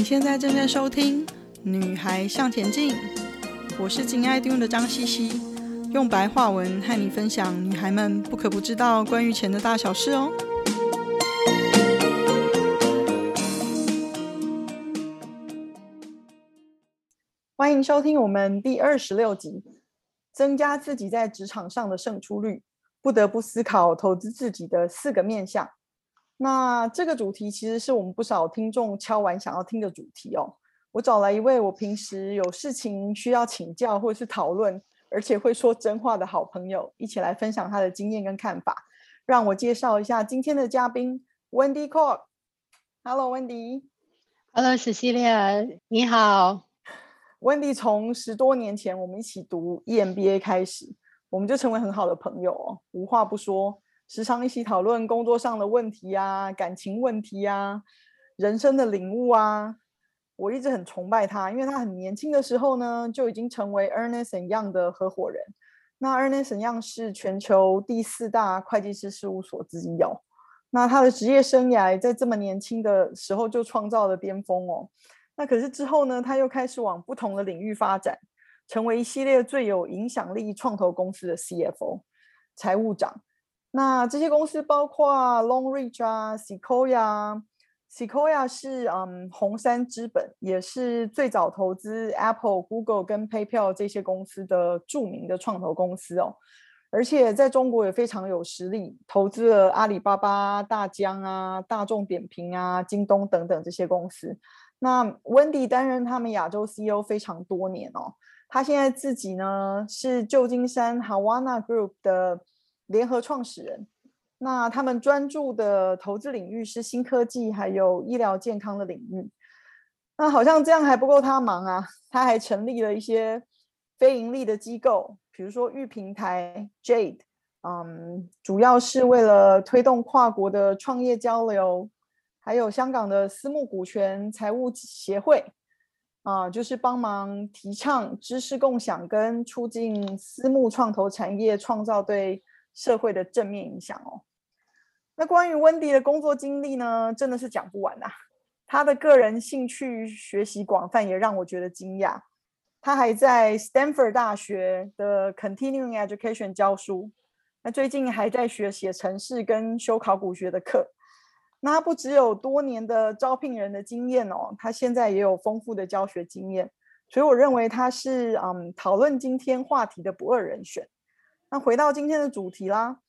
你现在正在收听《女孩向前进》，我是金爱听的张茜茜，用白话文和你分享女孩们不可不知道关于钱的大小事哦。欢迎收听我们第二十六集，增加自己在职场上的胜出率，不得不思考投资自己的四个面向。那这个主题其实是我们不少听众敲完想要听的主题哦。我找来一位我平时有事情需要请教或者是讨论，而且会说真话的好朋友，一起来分享他的经验跟看法。让我介绍一下今天的嘉宾，Wendy Cook。Hello，Wendy。Hello，Cecilia，你好。Wendy 从十多年前我们一起读 EMBA 开始，我们就成为很好的朋友哦，无话不说。时常一起讨论工作上的问题啊，感情问题啊，人生的领悟啊。我一直很崇拜他，因为他很年轻的时候呢，就已经成为 Ernest & Young 的合伙人。那 Ernest & Young 是全球第四大会计师事务所之一哦。那他的职业生涯在这么年轻的时候就创造了巅峰哦。那可是之后呢，他又开始往不同的领域发展，成为一系列最有影响力创投公司的 CFO 财务长。那这些公司包括 Long Ridge 啊 Sequoia 啊，Sequoia 是嗯红杉资本，也是最早投资 Apple、Google 跟 PayPal 这些公司的著名的创投公司哦，而且在中国也非常有实力，投资了阿里巴巴、大疆啊、大众点评啊、京东等等这些公司。那 Wendy 担任他们亚洲 CEO 非常多年哦，他现在自己呢是旧金山 Hawana Group 的。联合创始人，那他们专注的投资领域是新科技，还有医疗健康的领域。那好像这样还不够他忙啊，他还成立了一些非盈利的机构，比如说育平台 Jade，嗯，主要是为了推动跨国的创业交流，还有香港的私募股权财务协会，啊，就是帮忙提倡知识共享跟促进私募创投产业创造对。社会的正面影响哦。那关于温迪的工作经历呢，真的是讲不完呐、他的个人兴趣学习广泛，也让我觉得惊讶。他还在 Stanford 大学的 Continuing Education 教书。那最近还在学写程式跟修考古学的课。那他不只有多年的招聘人的经验哦，他现在也有丰富的教学经验。所以我认为他是嗯讨论今天话题的不二人选。那回到今天的主题啦，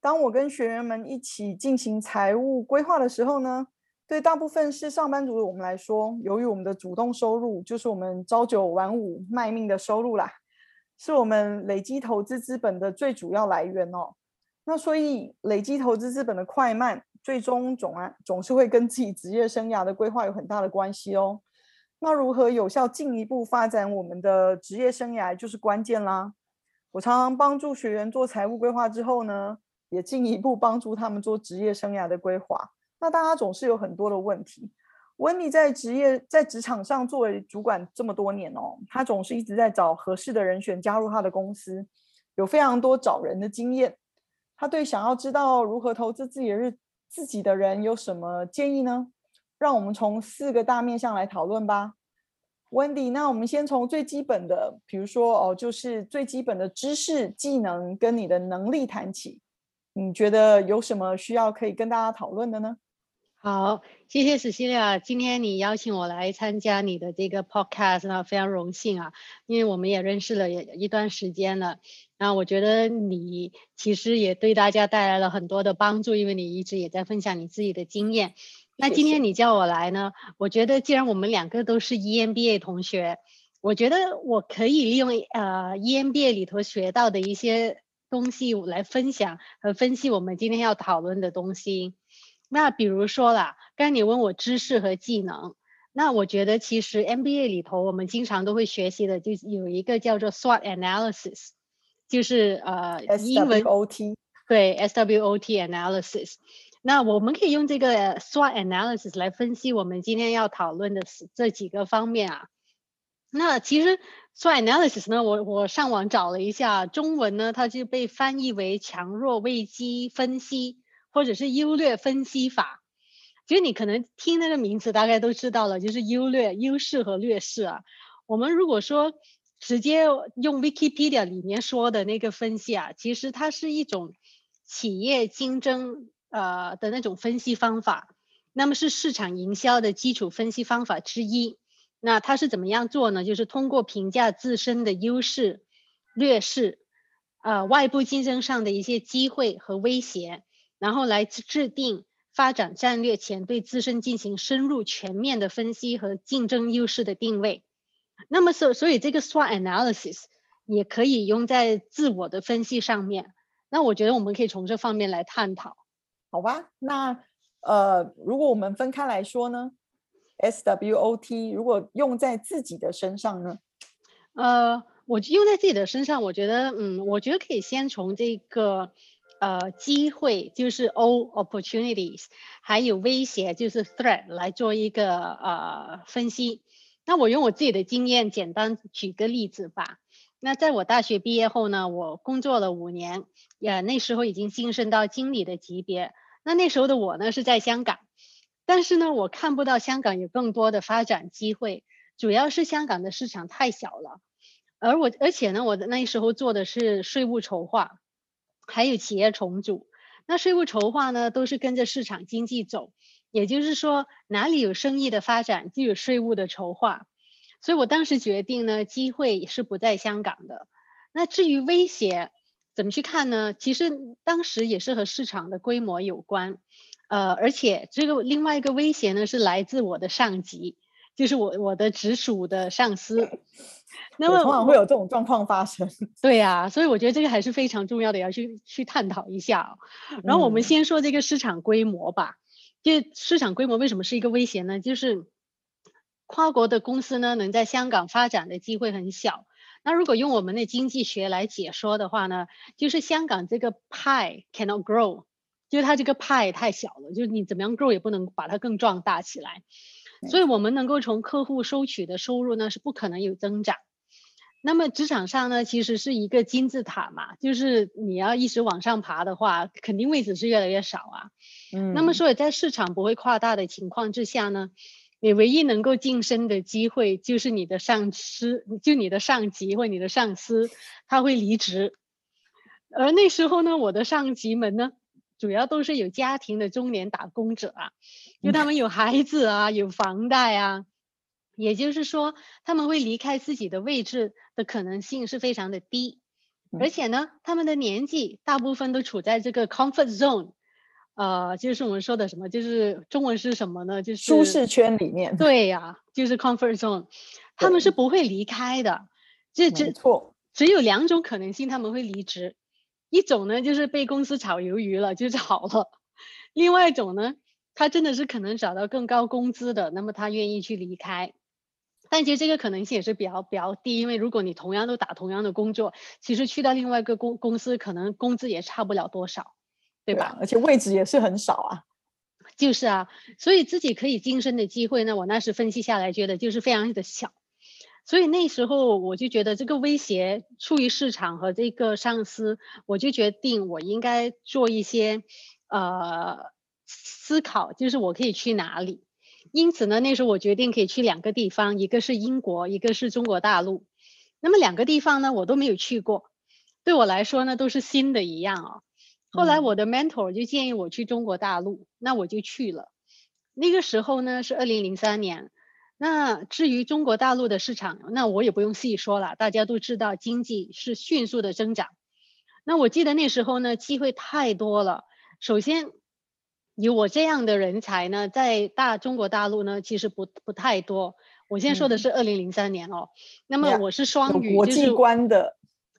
当我跟学员们一起进行财务规划的时候呢，对大部分是上班族的我们来说，由于我们的主动收入就是我们朝九晚五卖命的收入啦，是我们累积投资资本的最主要来源哦。那所以累积投资资本的快慢，最终总啊总是会跟自己职业生涯的规划有很大的关系哦。那如何有效进一步发展我们的职业生涯，就是关键啦。我常常帮助学员做财务规划之后呢，也进一步帮助他们做职业生涯的规划。那大家总是有很多的问题。Wendy 在职业在职场上作为主管这么多年哦，他总是一直在找合适的人选加入他的公司，有非常多找人的经验。他对想要知道如何投资自己的日自己的人有什么建议呢？让我们从四个大面向来讨论吧。Wendy，那我们先从最基本的，比如说哦，就是最基本的知识、技能跟你的能力谈起。你觉得有什么需要可以跟大家讨论的呢？好，谢谢史西利亚今天你邀请我来参加你的这个 podcast，那非常荣幸啊，因为我们也认识了一段时间了。那我觉得你其实也对大家带来了很多的帮助，因为你一直也在分享你自己的经验。那今天你叫我来呢，我觉得既然我们两个都是 EMBA 同学，我觉得我可以利用呃 EMBA 里头学到的一些东西来分享和分析我们今天要讨论的东西。那比如说啦，刚才你问我知识和技能，那我觉得其实 MBA 里头我们经常都会学习的，就是有一个叫做 SWOT analysis，就是呃 SWOT 对 SWOT analysis。那我们可以用这个 SWOT analysis 来分析我们今天要讨论的这几个方面啊。那其实 SWOT analysis 呢，我我上网找了一下，中文呢它就被翻译为强弱危机分析或者是优劣分析法。其实你可能听那个名词，大概都知道了，就是优劣、优势和劣势啊。我们如果说直接用 Wikipedia 里面说的那个分析啊，其实它是一种企业竞争呃的那种分析方法，那么是市场营销的基础分析方法之一。那它是怎么样做呢？就是通过评价自身的优势、劣势。呃，外部竞争上的一些机会和威胁，然后来制定发展战略前，对自身进行深入全面的分析和竞争优势的定位。那么，所所以这个 SWOT analysis 也可以用在自我的分析上面。那我觉得我们可以从这方面来探讨，好吧？那呃，如果我们分开来说呢？SWOT 如果用在自己的身上呢？呃。我用在自己的身上，我觉得，嗯，我觉得可以先从这个，呃，机会就是 O opportunities，还有威胁就是 threat 来做一个呃分析。那我用我自己的经验简单举个例子吧。那在我大学毕业后呢，我工作了五年，也那时候已经晋升到经理的级别。那那时候的我呢是在香港，但是呢，我看不到香港有更多的发展机会，主要是香港的市场太小了。而我，而且呢，我的那时候做的是税务筹划，还有企业重组。那税务筹划呢，都是跟着市场经济走，也就是说，哪里有生意的发展，就有税务的筹划。所以我当时决定呢，机会是不在香港的。那至于威胁，怎么去看呢？其实当时也是和市场的规模有关，呃，而且这个另外一个威胁呢，是来自我的上级，就是我我的直属的上司。那么通常会有这种状况发生，对呀、啊，所以我觉得这个还是非常重要的，要去去探讨一下。然后我们先说这个市场规模吧。就市场规模为什么是一个威胁呢？就是跨国的公司呢，能在香港发展的机会很小。那如果用我们的经济学来解说的话呢，就是香港这个 pie cannot grow，就是它这个 pie 太小了，就是你怎么样 grow 也不能把它更壮大起来。所以我们能够从客户收取的收入呢，是不可能有增长。那么职场上呢，其实是一个金字塔嘛，就是你要一直往上爬的话，肯定位置是越来越少啊。嗯。那么所以在市场不会扩大的情况之下呢，你唯一能够晋升的机会就是你的上司，就你的上级或你的上司他会离职。而那时候呢，我的上级们呢，主要都是有家庭的中年打工者啊，因为他们有孩子啊，有房贷啊。也就是说，他们会离开自己的位置的可能性是非常的低，而且呢，他们的年纪大部分都处在这个 comfort zone，呃，就是我们说的什么，就是中文是什么呢？就是舒适圈里面。对呀、啊，就是 comfort zone，他们是不会离开的。这只错，只有两种可能性他们会离职，一种呢就是被公司炒鱿鱼了，就炒了；另外一种呢，他真的是可能找到更高工资的，那么他愿意去离开。但其实这个可能性也是比较比较低，因为如果你同样都打同样的工作，其实去到另外一个公公司，可能工资也差不了多少，对吧？对，而且位置也是很少啊。就是啊，所以自己可以晋升的机会呢，我那时分析下来觉得就是非常的小。所以那时候我就觉得这个威胁出于市场和这个上司，我就决定我应该做一些呃思考，就是我可以去哪里。因此呢，那时候我决定可以去两个地方，一个是英国，一个是中国大陆。那么两个地方呢，我都没有去过，对我来说呢，都是新的一样哦。后来我的 mentor 就建议我去中国大陆，那我就去了。那个时候呢是二零零三年。那至于中国大陆的市场，那我也不用细说了，大家都知道经济是迅速的增长。那我记得那时候呢，机会太多了。首先。有我这样的人才呢，在大中国大陆呢，其实不不太多。我现在说的是二零零三年哦。嗯、那么我是双语，国际观的。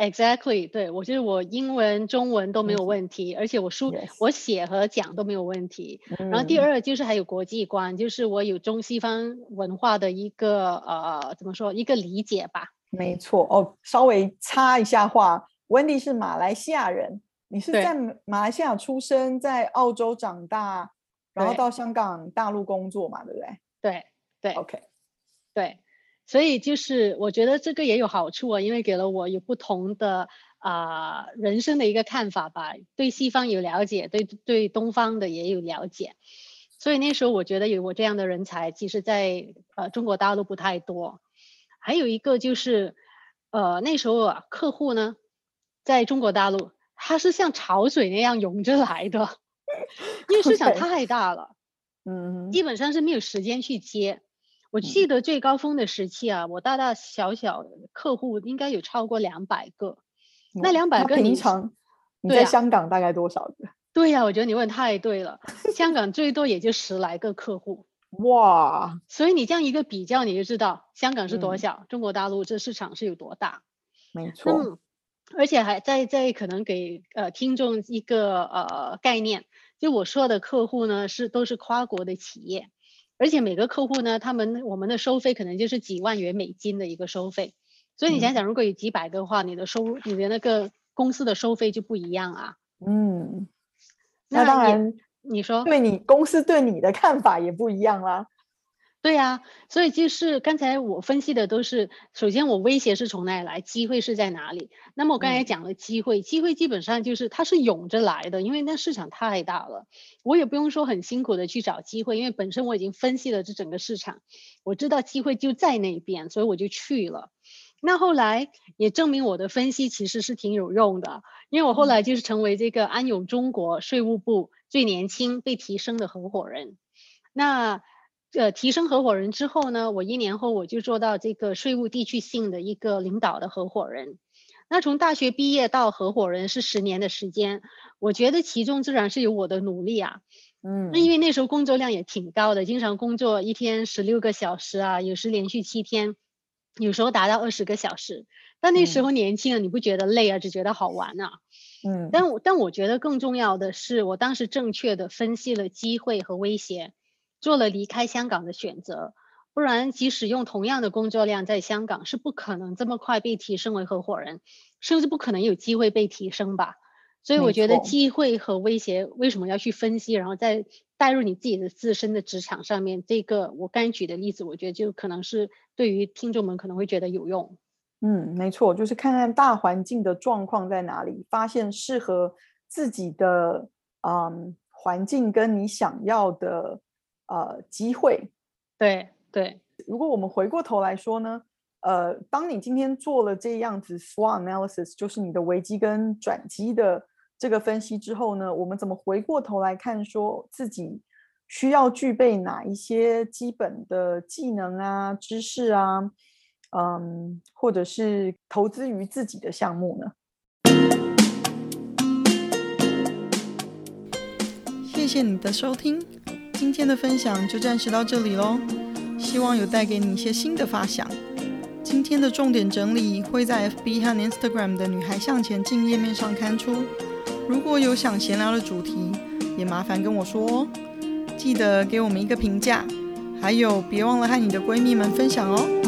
Exactly，对，我就是我英文、中文都没有问题，嗯、而且我书、Yes. 我写和讲都没有问题。嗯、然后第二就是还有国际观，就是我有中西方文化的一个呃，怎么说一个理解吧。没错哦，稍微插一下话，Wendy 是马来西亚人。你是在马来西亚出生，在澳洲长大，然后到香港、大陆工作嘛，对不对？对对，OK，对，所以就是我觉得这个也有好处啊，因为给了我有不同的啊、呃、人生的一个看法吧，对西方有了解，对对东方的也有了解。所以那时候我觉得有我这样的人才，其实在呃中国大陆不太多。还有一个就是，呃那时候啊客户呢，在中国大陆他是像潮水那样涌着来的，因为市场太大了，嗯，基本上是没有时间去接。我记得最高峰的时期啊，我大大小小的客户应该有超过两百个。那两百个，平常你在香港大概多少个？对呀、啊，我觉得你问太对了。香港最多也就十来个客户。哇！所以你这样一个比较，你就知道香港是多小，嗯、中国大陆这市场是有多大。没错。而且还在在可能给呃听众一个呃概念，就我说的客户呢是都是跨国的企业。而且每个客户呢，他们我们的收费可能就是几万元美金的一个收费，所以你想想，如果有几百个的话，你的收入，你的那个公司的收费就不一样啊。嗯，那当然，你说对你公司对你的看法也不一样啦。对呀、啊，所以就是刚才我分析的都是，首先我威胁是从哪里来，机会是在哪里。那么我刚才讲了机会，嗯、机会基本上就是它是涌着来的，因为那市场太大了，我也不用说很辛苦的去找机会，因为本身我已经分析了这整个市场，我知道机会就在那边，所以我就去了。那后来也证明我的分析其实是挺有用的，因为我后来就是成为这个安永中国税务部最年轻被提升的合伙人。那呃，提升合伙人之后呢，我一年后我就做到这个税务地区性的一个领导的合伙人。那从大学毕业到合伙人是十年的时间，我觉得其中自然是有我的努力啊。嗯，那因为那时候工作量也挺高的，经常工作一天十六个小时啊，有时连续七天，有时候达到二十个小时。但那时候年轻啊，你不觉得累啊，只觉得好玩啊。嗯，但我但我觉得更重要的是，我当时正确的分析了机会和威胁。做了离开香港的选择，不然即使用同样的工作量在香港，是不可能这么快被提升为合伙人，甚至不可能有机会被提升吧。所以我觉得机会和威胁为什么要去分析，然后再带入你自己的自身的职场上面。这个我刚举的例子，我觉得就可能是对于听众们可能会觉得有用。嗯，没错，就是看看大环境的状况在哪里，发现适合自己的嗯环境跟你想要的。呃，机会，对对。如果我们回过头来说呢，呃，当你今天做了这样子 SWOT analysis，就是你的危机跟转机的这个分析之后呢，我们怎么回过头来看，说自己需要具备哪一些基本的技能啊、知识啊，嗯，或者是投资于自己的项目呢？谢谢你的收听。今天的分享就暂时到这里喽，希望有带给你一些新的发想。今天的重点整理会在 FB 和 Instagram 的女孩向前进页面上刊出。如果有想闲聊的主题，也麻烦跟我说哦。记得给我们一个评价，还有别忘了和你的闺蜜们分享哦。